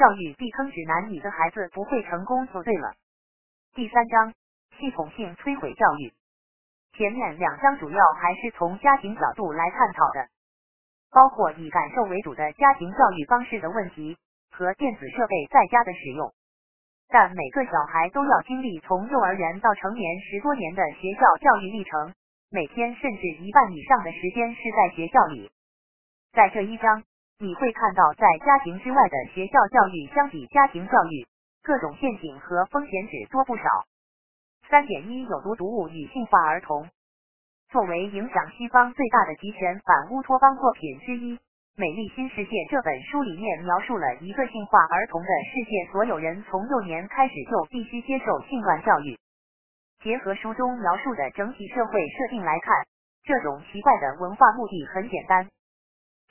教育避坑指南，你的孩子不会成功就对了。第三章，系统性摧毁教育。前面两章主要还是从家庭角度来探讨的，包括以感受为主的家庭教育方式的问题和电子设备在家的使用。但每个小孩都要经历从幼儿园到成年十多年的学校教育历程，每天甚至一半以上的时间是在学校里。在这一章，你会看到在家庭之外的学校教育相比家庭教育，各种陷阱和风险只多不少。三点一有毒毒物与性化儿童，作为影响西方最大的极权反乌托邦作品之一，《美丽新世界》这本书里面描述了一个性化儿童的世界，所有人从幼年开始就必须接受性乱教育。结合书中描述的整体社会设定来看，这种奇怪的文化目的很简单，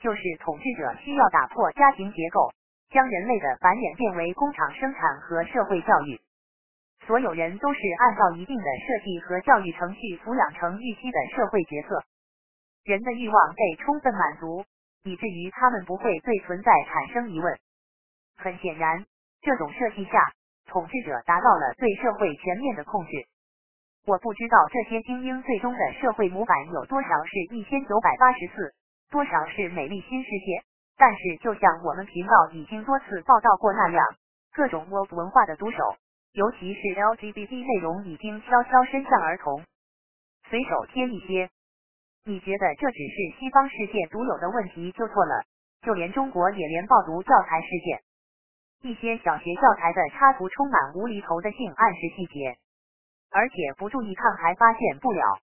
就是统治者需要打破家庭结构，将人类的繁衍变为工厂生产和社会教育。所有人都是按照一定的设计和教育程序抚养成预期的社会角色，人的欲望被充分满足，以至于他们不会对存在产生疑问。很显然，这种设计下，统治者达到了对社会全面的控制。我不知道这些精英最终的社会模板有多少是一千九百八十四，多少是美丽新世界。但是，就像我们频道已经多次报道过那样，各种 Woke 文化的毒手。尤其是 LGBT 内容已经悄悄伸向儿童，随手贴一些。你觉得这只是西方世界独有的问题就错了，就连中国也连爆毒教材事件，一些小学教材的插图充满无厘头的性暗示细节，而且不注意看还发现不了。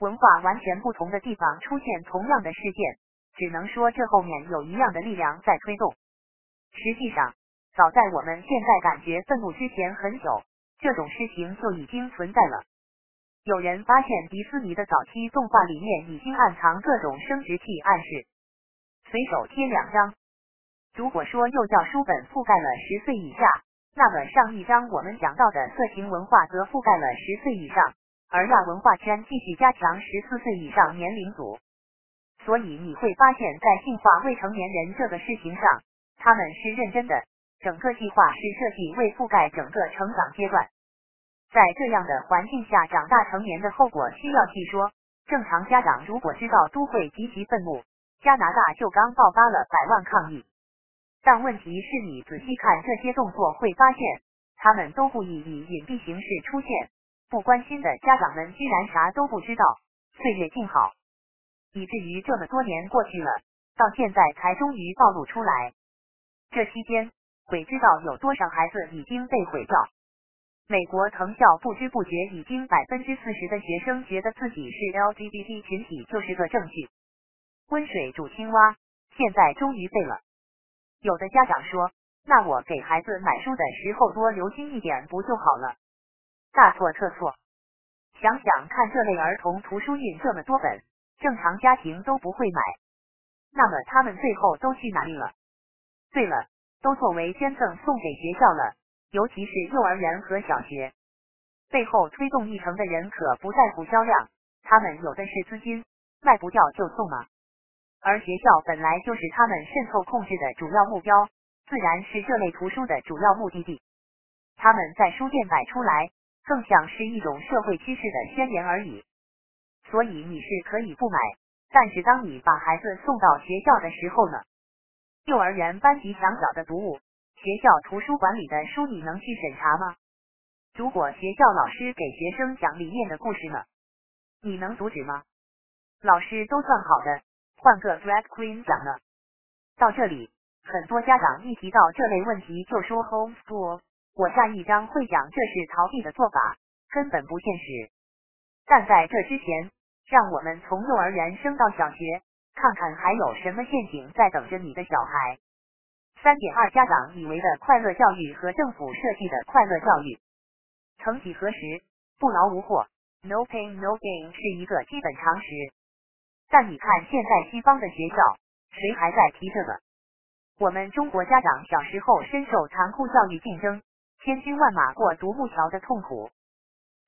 文化完全不同的地方出现同样的事件，只能说这后面有一样的力量在推动。实际上。早在我们现在感觉愤怒之前很久，这种事情就已经存在了。有人发现迪士尼的早期动画里面已经暗藏各种生殖器暗示。随手贴两张。如果说幼教书本覆盖了十岁以下，那么上一章我们讲到的色情文化则覆盖了十岁以上，而亚文化圈继续加强十四岁以上年龄组。所以你会发现在性化未成年人这个事情上，他们是认真的。整个计划是设计为覆盖整个成长阶段，在这样的环境下长大成年的后果需要细说。正常家长如果知道都会极其愤怒。加拿大就刚爆发了百万抗议，但问题是你仔细看这些动作会发现，他们都故意以隐蔽形式出现。不关心的家长们居然啥都不知道，岁月静好，以至于这么多年过去了，到现在才终于暴露出来。这期间。鬼知道有多少孩子已经被毁掉。美国藤校不知不觉已经百分之四十的学生觉得自己是 LGBT 群体就是个证据。温水煮青蛙，现在终于废了。有的家长说：“那我给孩子买书的时候多留心一点不就好了？”大错特错。想想看，这类儿童图书印这么多本，正常家庭都不会买。那么他们最后都去哪里了？对了。都作为捐赠送给学校了，尤其是幼儿园和小学。背后推动议程的人可不在乎销量，他们有的是资金，卖不掉就送了。而学校本来就是他们渗透控制的主要目标，自然是这类图书的主要目的地。他们在书店摆出来，更像是一种社会趋势的宣言而已。所以你是可以不买，但是当你把孩子送到学校的时候呢？幼儿园班级墙角的读物，学校图书馆里的书，你能去审查吗？如果学校老师给学生讲里面的故事呢，你能阻止吗？老师都算好的，换个 drag queen 讲呢。到这里，很多家长一提到这类问题就说 homeschool。我下一章会讲这是逃避的做法，根本不现实。但在这之前，让我们从幼儿园升到小学。看看还有什么陷阱在等着你的小孩。三点二，家长以为的快乐教育和政府设计的快乐教育，曾几何时，不劳无获，no pain no gain 是一个基本常识。但你看现在西方的学校，谁还在提这个？我们中国家长小时候深受残酷教育竞争，千军万马过独木桥的痛苦，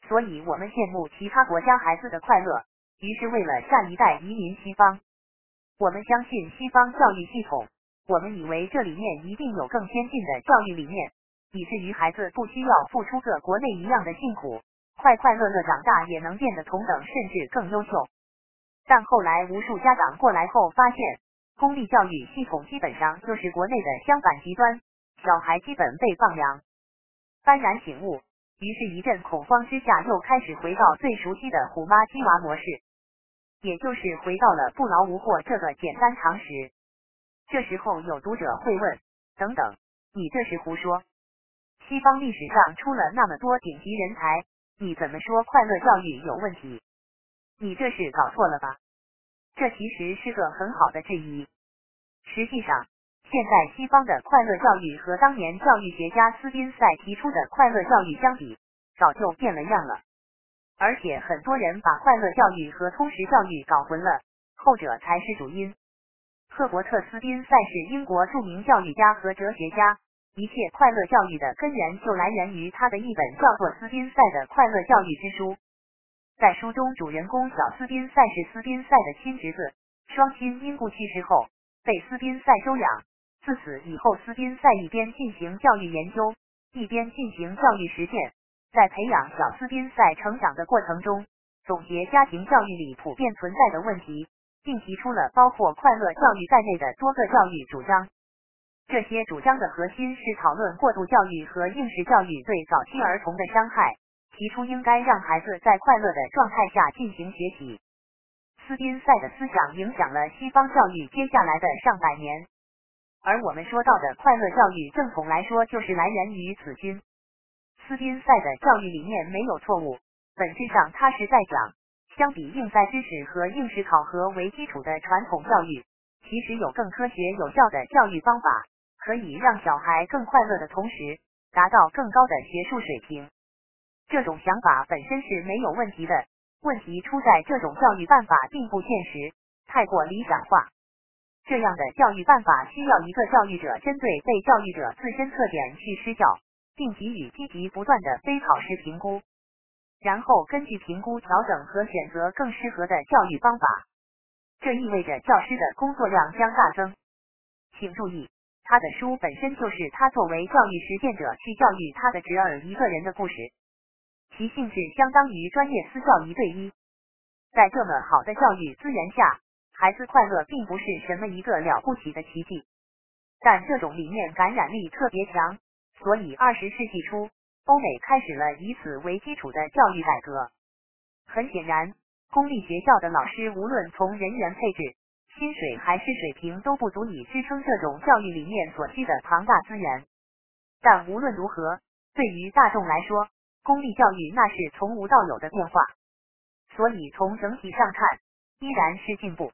所以我们羡慕其他国家孩子的快乐，于是为了下一代移民西方。我们相信西方教育系统，我们以为这里面一定有更先进的教育理念，以至于孩子不需要付出个国内一样的辛苦，快快乐乐长大也能变得同等甚至更优秀。但后来无数家长过来后发现，公立教育系统基本上就是国内的相反极端，小孩基本被放养。幡然醒悟，于是，一阵恐慌之下，又开始回到最熟悉的虎妈鸡娃模式，也就是回到了不劳无获这个简单常识。这时候有读者会问：等等，你这是胡说？西方历史上出了那么多顶级人才，你怎么说快乐教育有问题？你这是搞错了吧？这其实是个很好的质疑。实际上，现在西方的快乐教育和当年教育学家斯宾塞提出的快乐教育相比，早就变了样了。而且很多人把快乐教育和通识教育搞混了，后者才是主因。赫伯特·斯宾塞是英国著名教育家和哲学家，一切快乐教育的根源就来源于他的一本叫做《斯宾塞的快乐教育之书》。在书中，主人公小斯宾塞是斯宾塞的亲侄子，双亲因故去世后被斯宾塞收养。自此以后，斯宾塞一边进行教育研究，一边进行教育实践，在培养小斯宾塞成长的过程中，总结家庭教育里普遍存在的问题。并提出了包括快乐教育在内的多个教育主张。这些主张的核心是讨论过度教育和应试教育对早期儿童的伤害，提出应该让孩子在快乐的状态下进行学习。斯宾塞的思想影响了西方教育接下来的上百年，而我们说到的快乐教育，正统来说就是来源于此君。斯宾塞的教育理念没有错误，本质上他是在讲。相比应在知识和应试考核为基础的传统教育，其实有更科学有效的教育方法，可以让小孩更快乐的同时，达到更高的学术水平。这种想法本身是没有问题的，问题出在这种教育办法并不现实，太过理想化。这样的教育办法需要一个教育者针对被教育者自身特点去施教，并给予积极不断的非考试评估。然后根据评估调整和选择更适合的教育方法，这意味着教师的工作量将大增。请注意，他的书本身就是他作为教育实践者去教育他的侄儿一个人的故事，其性质相当于专业私教一对一。在这么好的教育资源下，孩子快乐并不是什么一个了不起的奇迹，但这种理念感染力特别强，所以二十世纪初。欧美开始了以此为基础的教育改革。很显然，公立学校的老师无论从人员配置、薪水还是水平都不足以支撑这种教育理念所需的庞大资源。但无论如何，对于大众来说，公立教育那是从无到有的变化。所以从整体上看，依然是进步。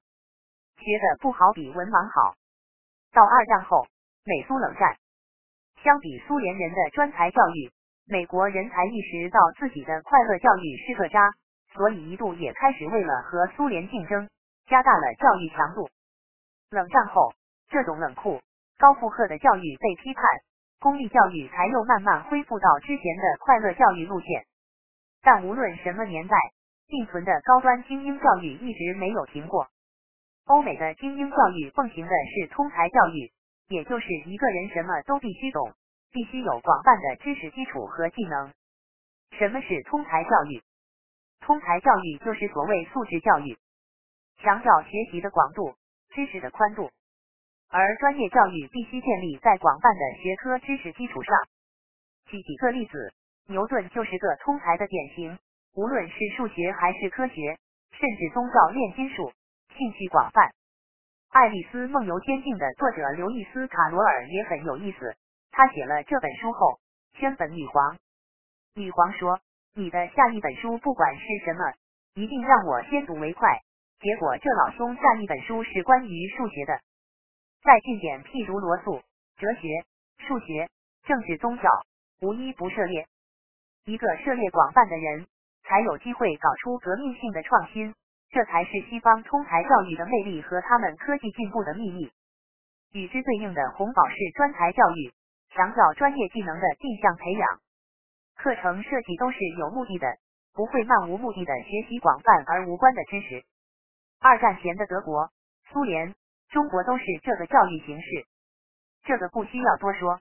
学的不好比文盲好。到二战后，美苏冷战，相比苏联人的专才教育。美国人才意识到自己的快乐教育是个渣，所以一度也开始为了和苏联竞争，加大了教育强度。冷战后，这种冷酷、高负荷的教育被批判，公立教育才又慢慢恢复到之前的快乐教育路线。但无论什么年代，并存的高端精英教育一直没有停过。欧美的精英教育奉行的是通才教育，也就是一个人什么都必须懂。必须有广泛的知识基础和技能。什么是通才教育？通才教育就是所谓素质教育，强调学习的广度、知识的宽度。而专业教育必须建立在广泛的学科知识基础上。举几个例子，牛顿就是个通才的典型，无论是数学还是科学，甚至宗教、炼金术，兴趣广泛。《爱丽丝梦游仙境》的作者刘易斯·卡罗尔也很有意思。他写了这本书后，宣本女皇。女皇说：“你的下一本书不管是什么，一定让我先睹为快。”结果这老兄下一本书是关于数学的。再近点，譬如罗素，哲学、数学、政治、宗教，无一不涉猎。一个涉猎广泛的人，才有机会搞出革命性的创新。这才是西方通才教育的魅力和他们科技进步的秘密。与之对应的红宝石专才教育。强调专业技能的定向培养，课程设计都是有目的的，不会漫无目的的学习广泛而无关的知识。二战前的德国、苏联、中国都是这个教育形式。这个不需要多说。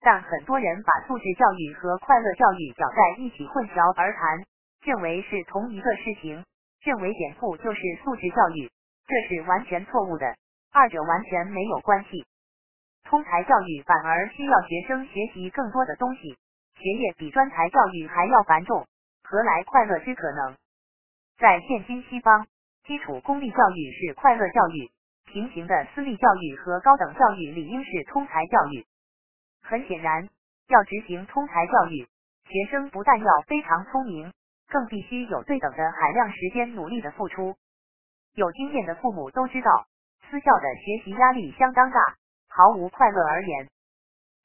但很多人把素质教育和快乐教育搅在一起混淆而谈，认为是同一个事情，认为减负就是素质教育，这是完全错误的，二者完全没有关系。通才教育反而需要学生学习更多的东西，学业比专才教育还要繁重，何来快乐之可能？在现今西方，基础公立教育是快乐教育，平行的私立教育和高等教育理应是通才教育。很显然，要执行通才教育，学生不但要非常聪明，更必须有对等的海量时间努力的付出。有经验的父母都知道，私校的学习压力相当大，毫无快乐而言。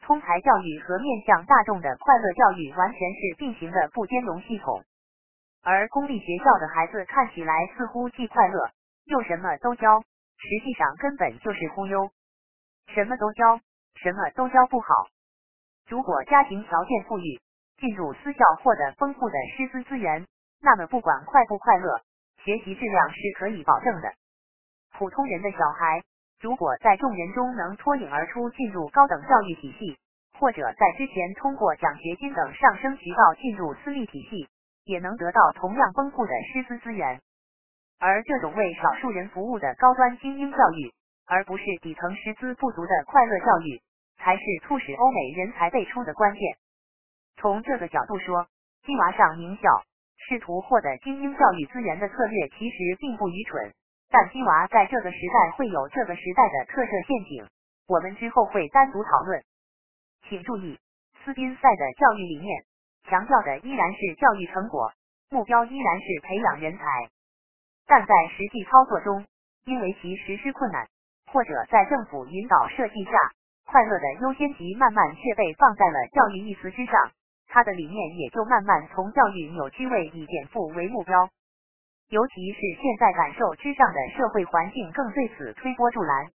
通才教育和面向大众的快乐教育完全是并行的不兼容系统。而公立学校的孩子看起来似乎既快乐又什么都教，实际上根本就是忽悠，什么都教。什么都教不好。如果家庭条件富裕，进入私校获得丰富的师资资源，那么不管快不快乐，学习质量是可以保证的。普通人的小孩，如果在众人中能脱颖而出，进入高等教育体系，或者在之前通过奖学金等上升渠道进入私立体系，也能得到同样丰富的师资资源。而这种为少数人服务的高端精英教育，而不是底层师资不足的快乐教育。才是促使欧美人才辈出的关键。从这个角度说，鸡娃上名校试图获得精英教育资源的策略其实并不愚蠢。但鸡娃在这个时代会有这个时代的特色陷阱，我们之后会单独讨论。请注意，斯宾塞的教育理念强调的依然是教育成果，目标依然是培养人才，但在实际操作中，因为其实施困难，或者在政府引导设计下。快乐的优先级慢慢却被放在了教育一词之上，他的理念也就慢慢从教育扭曲为以减负为目标。尤其是现在感受之上的社会环境更对此推波助澜。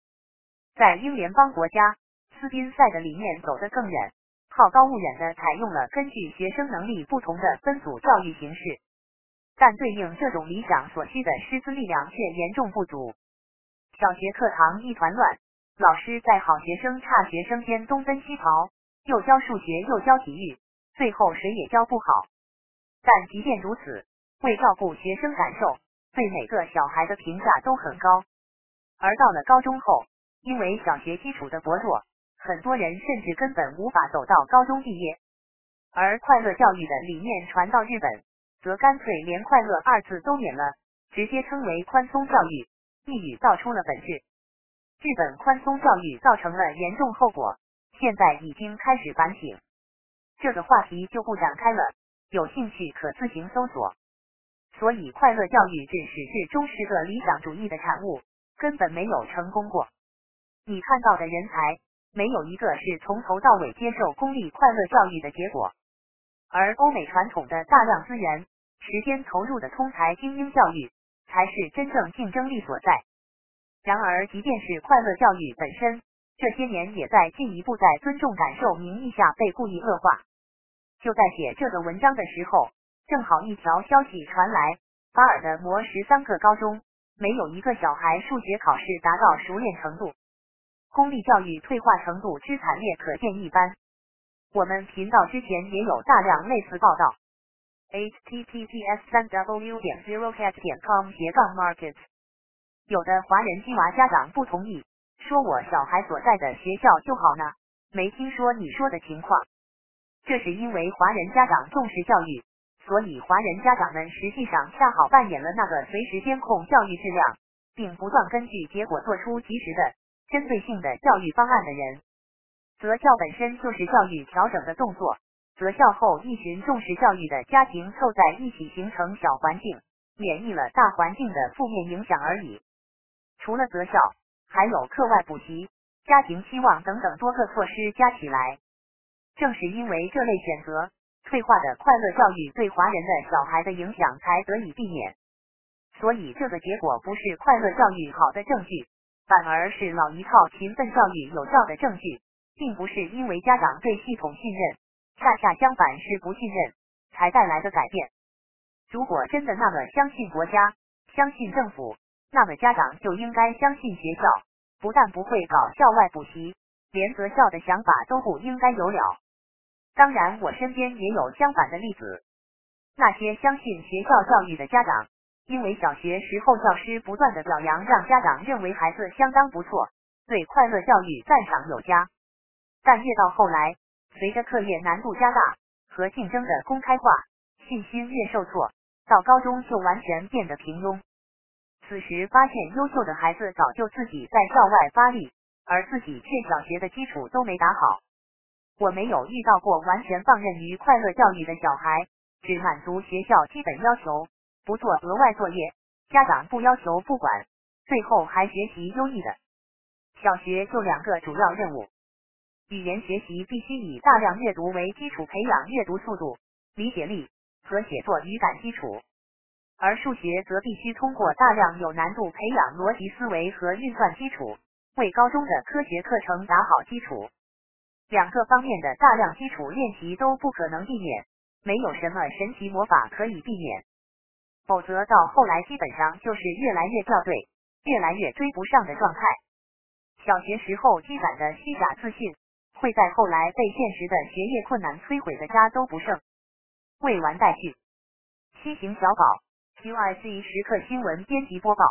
在英联邦国家，斯宾塞的理念走得更远，好高骛远的采用了根据学生能力不同的分组教育形式，但对应这种理想所需的师资力量却严重不足，小学课堂一团乱。老师在好学生、差学生间东奔西跑，又教数学又教体育，最后谁也教不好。但即便如此，为照顾学生感受，对每个小孩的评价都很高。而到了高中后，因为小学基础的薄弱，很多人甚至根本无法走到高中毕业。而快乐教育的理念传到日本，则干脆连“快乐”二字都免了，直接称为宽松教育，一语道出了本质。日本宽松教育造成了严重后果，现在已经开始反省。这个话题就不展开了，有兴趣可自行搜索。所以，快乐教育至始至终是个理想主义的产物，根本没有成功过。你看到的人才，没有一个是从头到尾接受公立快乐教育的结果。而欧美传统的大量资源、时间投入的通才精英教育，才是真正竞争力所在。然而，即便是快乐教育本身，这些年也在进一步在尊重感受名义下被故意恶化。就在写这个文章的时候，正好一条消息传来：巴尔的摩十三个高中没有一个小孩数学考试达到熟练程度，公立教育退化程度之惨烈可见一斑。我们频道之前也有大量类似报道。https 三 w 点 zero cat 点 com 斜杠 market。有的华人鸡娃家长不同意，说我小孩所在的学校就好呢，没听说你说的情况。这是因为华人家长重视教育，所以华人家长们实际上恰好扮演了那个随时监控教育质量，并不断根据结果做出及时的、针对性的教育方案的人。择校本身就是教育调整的动作，择校后一群重视教育的家庭凑在一起形成小环境，免疫了大环境的负面影响而已。除了择校，还有课外补习、家庭期望等等多个措施加起来。正是因为这类选择，退化的快乐教育对华人的小孩的影响才得以避免。所以这个结果不是快乐教育好的证据，反而是老一套勤奋教育有效的证据，并不是因为家长对系统信任，恰恰相反是不信任才带来的改变。如果真的那么相信国家，相信政府。那么家长就应该相信学校，不但不会搞校外补习，连择校的想法都不应该有了。当然，我身边也有相反的例子，那些相信学校教育的家长，因为小学时候教师不断的表扬，让家长认为孩子相当不错，对快乐教育赞赏有加。但越到后来，随着课业难度加大和竞争的公开化，信心越受挫，到高中就完全变得平庸。此时发现优秀的孩子早就自己在校外发力，而自己却小学的基础都没打好。我没有遇到过完全放任于快乐教育的小孩，只满足学校基本要求，不做额外作业，家长不要求不管，最后还学习优异的。小学就两个主要任务：语言学习必须以大量阅读为基础，培养阅读速度、理解力和写作语感基础；而数学则必须通过大量有难度培养逻辑思维和运算基础，为高中的科学课程打好基础。两个方面的大量基础练习都不可能避免，没有什么神奇魔法可以避免，否则到后来基本上就是越来越掉队，越来越追不上的状态。小学时候积攒的虚假自信，会在后来被现实的学业困难摧毁的家都不剩。未完待续。西行小宝 T.Y.C. 时刻新闻编辑播报。